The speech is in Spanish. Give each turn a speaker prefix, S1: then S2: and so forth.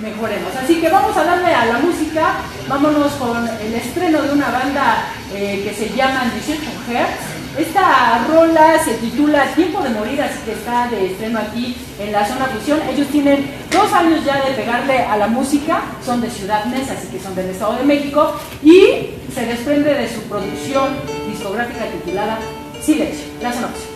S1: mejoremos. Así que vamos a darle a la música, vámonos con el estreno de una banda eh, que se llama 18 Hertz. Esta rola se titula Tiempo de Morir, así que está de estreno aquí en la zona fusión. Ellos tienen dos años ya de pegarle a la música, son de Ciudad Mesa, así que son del Estado de México, y se desprende de su producción discográfica titulada Silencio. La zona fusión.